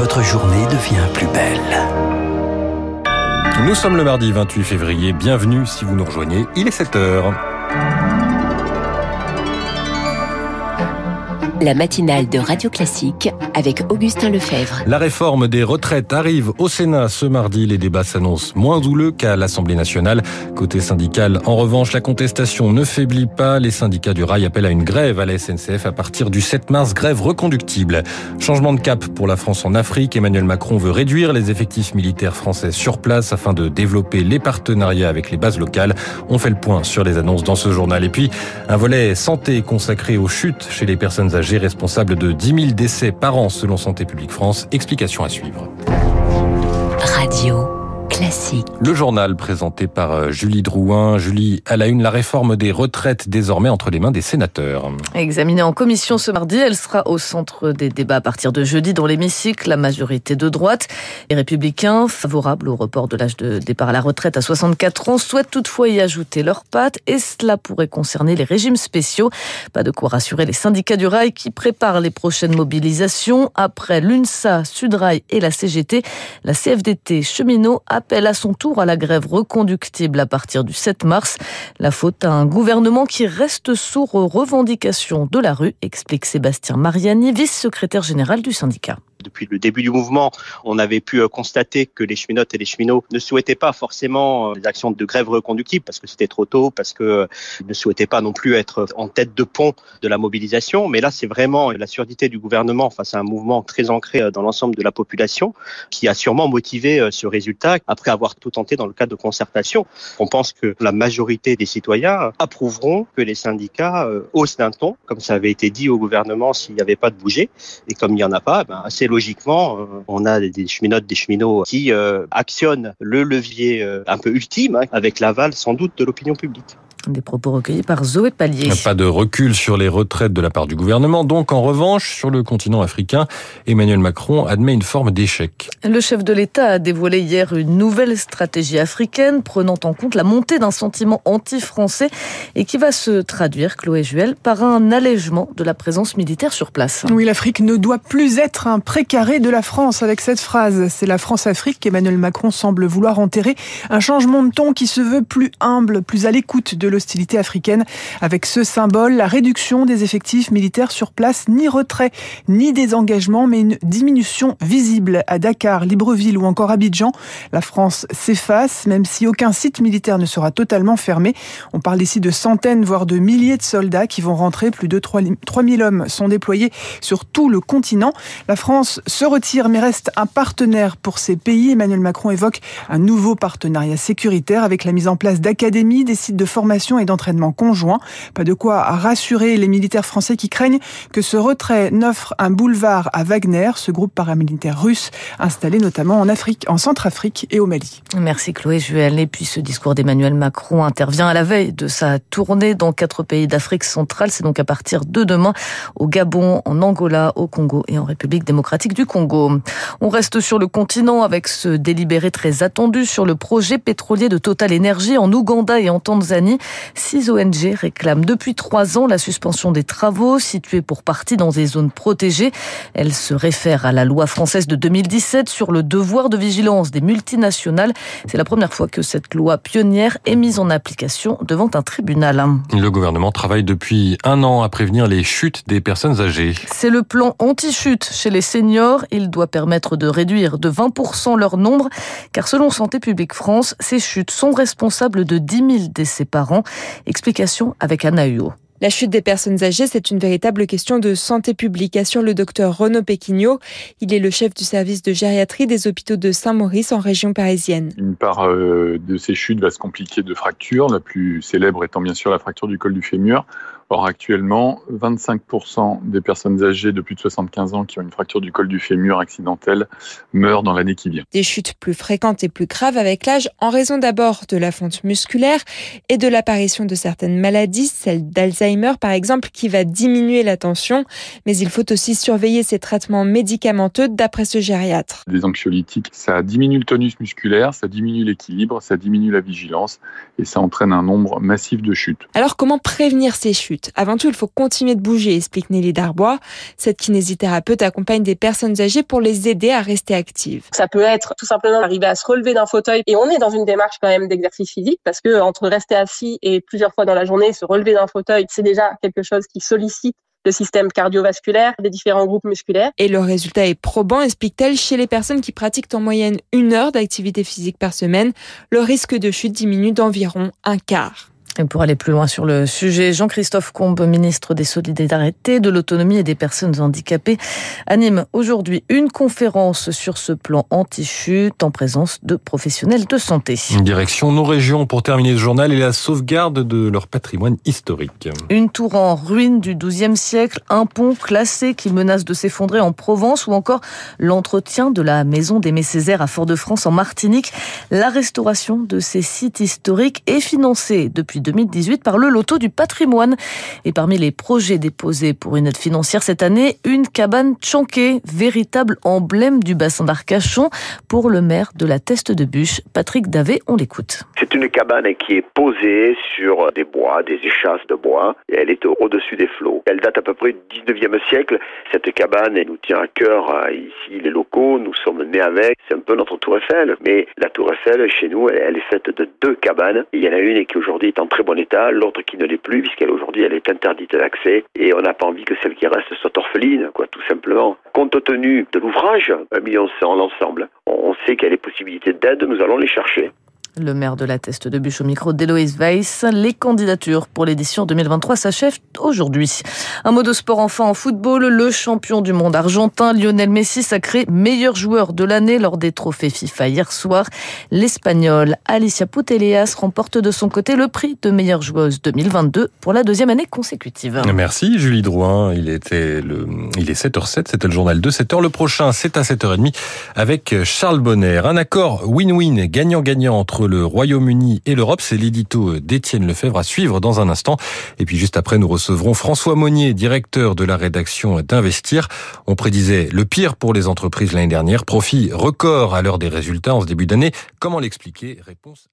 votre journée devient plus belle. Nous sommes le mardi 28 février. Bienvenue si vous nous rejoignez. Il est 7 La matinale de Radio Classique avec Augustin Lefebvre. La réforme des retraites arrive au Sénat ce mardi. Les débats s'annoncent moins houleux qu'à l'Assemblée nationale. Côté syndical, en revanche, la contestation ne faiblit pas. Les syndicats du rail appellent à une grève à la SNCF à partir du 7 mars, grève reconductible. Changement de cap pour la France en Afrique. Emmanuel Macron veut réduire les effectifs militaires français sur place afin de développer les partenariats avec les bases locales. On fait le point sur les annonces dans ce journal. Et puis, un volet santé consacré aux chutes chez les personnes âgées responsable de 10 000 décès par an selon Santé publique France. Explication à suivre. Radio. Classique. Le journal présenté par euh, Julie Drouin. Julie, à la une, la réforme des retraites désormais entre les mains des sénateurs. Examinée en commission ce mardi, elle sera au centre des débats à partir de jeudi dans l'hémicycle. La majorité de droite, les républicains, favorables au report de l'âge de départ à la retraite à 64 ans, souhaitent toutefois y ajouter leurs pattes et cela pourrait concerner les régimes spéciaux. Pas de quoi rassurer les syndicats du rail qui préparent les prochaines mobilisations. Après l'UNSA, Sudrail et la CGT, la CFDT cheminot a appelle à son tour à la grève reconductible à partir du 7 mars. La faute à un gouvernement qui reste sourd aux revendications de la rue, explique Sébastien Mariani, vice-secrétaire général du syndicat. Depuis le début du mouvement, on avait pu euh, constater que les cheminotes et les cheminots ne souhaitaient pas forcément euh, des actions de grève reconductible parce que c'était trop tôt, parce qu'ils euh, ne souhaitaient pas non plus être en tête de pont de la mobilisation. Mais là, c'est vraiment la surdité du gouvernement face à un mouvement très ancré dans l'ensemble de la population qui a sûrement motivé ce résultat après avoir tout tenté dans le cadre de concertation. On pense que la majorité des citoyens approuveront que les syndicats haussent d'un ton, comme ça avait été dit au gouvernement s'il n'y avait pas de bouger. Et comme il n'y en a pas, ben, c'est logiquement, euh, on a des cheminotes, des cheminots qui euh, actionnent le levier euh, un peu ultime, hein, avec l'aval sans doute de l'opinion publique. Des propos recueillis par Zoé Pallier. Pas de recul sur les retraites de la part du gouvernement. Donc, en revanche, sur le continent africain, Emmanuel Macron admet une forme d'échec. Le chef de l'État a dévoilé hier une nouvelle stratégie africaine prenant en compte la montée d'un sentiment anti-français et qui va se traduire, Chloé Juel, par un allègement de la présence militaire sur place. Oui, l'Afrique ne doit plus être un précaré de la France avec cette phrase. C'est la France-Afrique qu'Emmanuel Macron semble vouloir enterrer. Un changement de ton qui se veut plus humble, plus à l'écoute de l'hostilité africaine. Avec ce symbole, la réduction des effectifs militaires sur place, ni retrait, ni désengagement, mais une diminution visible à Dakar, Libreville ou encore Abidjan. La France s'efface, même si aucun site militaire ne sera totalement fermé. On parle ici de centaines, voire de milliers de soldats qui vont rentrer. Plus de 3000 hommes sont déployés sur tout le continent. La France se retire, mais reste un partenaire pour ces pays. Emmanuel Macron évoque un nouveau partenariat sécuritaire avec la mise en place d'académies, des sites de formation et d'entraînement conjoint. Pas de quoi rassurer les militaires français qui craignent que ce retrait n'offre un boulevard à Wagner, ce groupe paramilitaire russe installé notamment en Afrique, en Centrafrique et au Mali. Merci Chloé Juel. Et puis ce discours d'Emmanuel Macron intervient à la veille de sa tournée dans quatre pays d'Afrique centrale. C'est donc à partir de demain au Gabon, en Angola, au Congo et en République démocratique du Congo. On reste sur le continent avec ce délibéré très attendu sur le projet pétrolier de Total Energy en Ouganda et en Tanzanie. Six ONG réclament depuis trois ans la suspension des travaux situés pour partie dans des zones protégées. Elles se réfèrent à la loi française de 2017 sur le devoir de vigilance des multinationales. C'est la première fois que cette loi pionnière est mise en application devant un tribunal. Le gouvernement travaille depuis un an à prévenir les chutes des personnes âgées. C'est le plan anti-chute chez les seniors. Il doit permettre de réduire de 20% leur nombre, car selon Santé publique France, ces chutes sont responsables de 10 000 décès par an. Explication avec Anna Huot. La chute des personnes âgées, c'est une véritable question de santé publique, assure le docteur Renaud Péquignot. Il est le chef du service de gériatrie des hôpitaux de Saint-Maurice en région parisienne. Une part euh, de ces chutes va se compliquer de fractures, la plus célèbre étant bien sûr la fracture du col du fémur. Or, actuellement, 25% des personnes âgées de plus de 75 ans qui ont une fracture du col du fémur accidentelle meurent dans l'année qui vient. Des chutes plus fréquentes et plus graves avec l'âge en raison d'abord de la fonte musculaire et de l'apparition de certaines maladies, celle d'Alzheimer par exemple, qui va diminuer la tension. Mais il faut aussi surveiller ces traitements médicamenteux d'après ce gériatre. Les anxiolytiques, ça diminue le tonus musculaire, ça diminue l'équilibre, ça diminue la vigilance et ça entraîne un nombre massif de chutes. Alors comment prévenir ces chutes? Avant tout, il faut continuer de bouger, explique Nelly Darbois. Cette kinésithérapeute accompagne des personnes âgées pour les aider à rester actives. Ça peut être tout simplement arriver à se relever d'un fauteuil et on est dans une démarche quand même d'exercice physique parce que entre rester assis et plusieurs fois dans la journée se relever d'un fauteuil, c'est déjà quelque chose qui sollicite le système cardiovasculaire des différents groupes musculaires. Et le résultat est probant, explique-t-elle, chez les personnes qui pratiquent en moyenne une heure d'activité physique par semaine, le risque de chute diminue d'environ un quart. Et pour aller plus loin sur le sujet, Jean-Christophe Combe, ministre des Solidarités, de l'Autonomie et des Personnes handicapées, anime aujourd'hui une conférence sur ce plan anti-chute en présence de professionnels de santé. Direction nos régions pour terminer ce journal et la sauvegarde de leur patrimoine historique. Une tour en ruine du XIIe siècle, un pont classé qui menace de s'effondrer en Provence ou encore l'entretien de la maison des Césaire à Fort-de-France en Martinique. La restauration de ces sites historiques est financée depuis 2018 par le Loto du patrimoine. Et parmi les projets déposés pour une aide financière cette année, une cabane Tchanké, véritable emblème du bassin d'Arcachon pour le maire de la Teste de Bûche, Patrick Davé. On l'écoute. C'est une cabane qui est posée sur des bois, des échasses de bois, et elle est au-dessus des flots. Elle date à peu près du 19e siècle. Cette cabane, elle nous tient à cœur euh, ici, les locaux, nous sommes nés avec. C'est un peu notre tour Eiffel, mais la tour Eiffel, chez nous, elle est faite de deux cabanes. il y en a une qui aujourd'hui est en très bon état, l'autre qui ne l'est plus, puisqu'elle aujourd'hui elle est interdite d'accès, et on n'a pas envie que celle qui reste soit orpheline, quoi, tout simplement. Compte tenu de l'ouvrage, un million en l'ensemble, on sait qu'il y a des possibilités d'aide, nous allons les chercher. Le maire de la Teste de Bûche au micro Weiss. Les candidatures pour l'édition 2023 s'achèvent aujourd'hui. Un mot de sport enfin en football. Le champion du monde argentin, Lionel Messi, sacré meilleur joueur de l'année lors des trophées FIFA hier soir. L'Espagnol Alicia Putellas remporte de son côté le prix de meilleure joueuse 2022 pour la deuxième année consécutive. Merci Julie Drouin. Il était il est 7h07. C'était le journal de 7h. Le prochain, c'est à 7h30 avec Charles Bonner. Un accord win-win, gagnant-gagnant entre le Royaume-Uni et l'Europe. C'est l'édito d'Étienne Lefebvre à suivre dans un instant. Et puis juste après, nous recevrons François Monnier, directeur de la rédaction d'Investir. On prédisait le pire pour les entreprises l'année dernière. Profit record à l'heure des résultats en ce début d'année. Comment l'expliquer? Réponse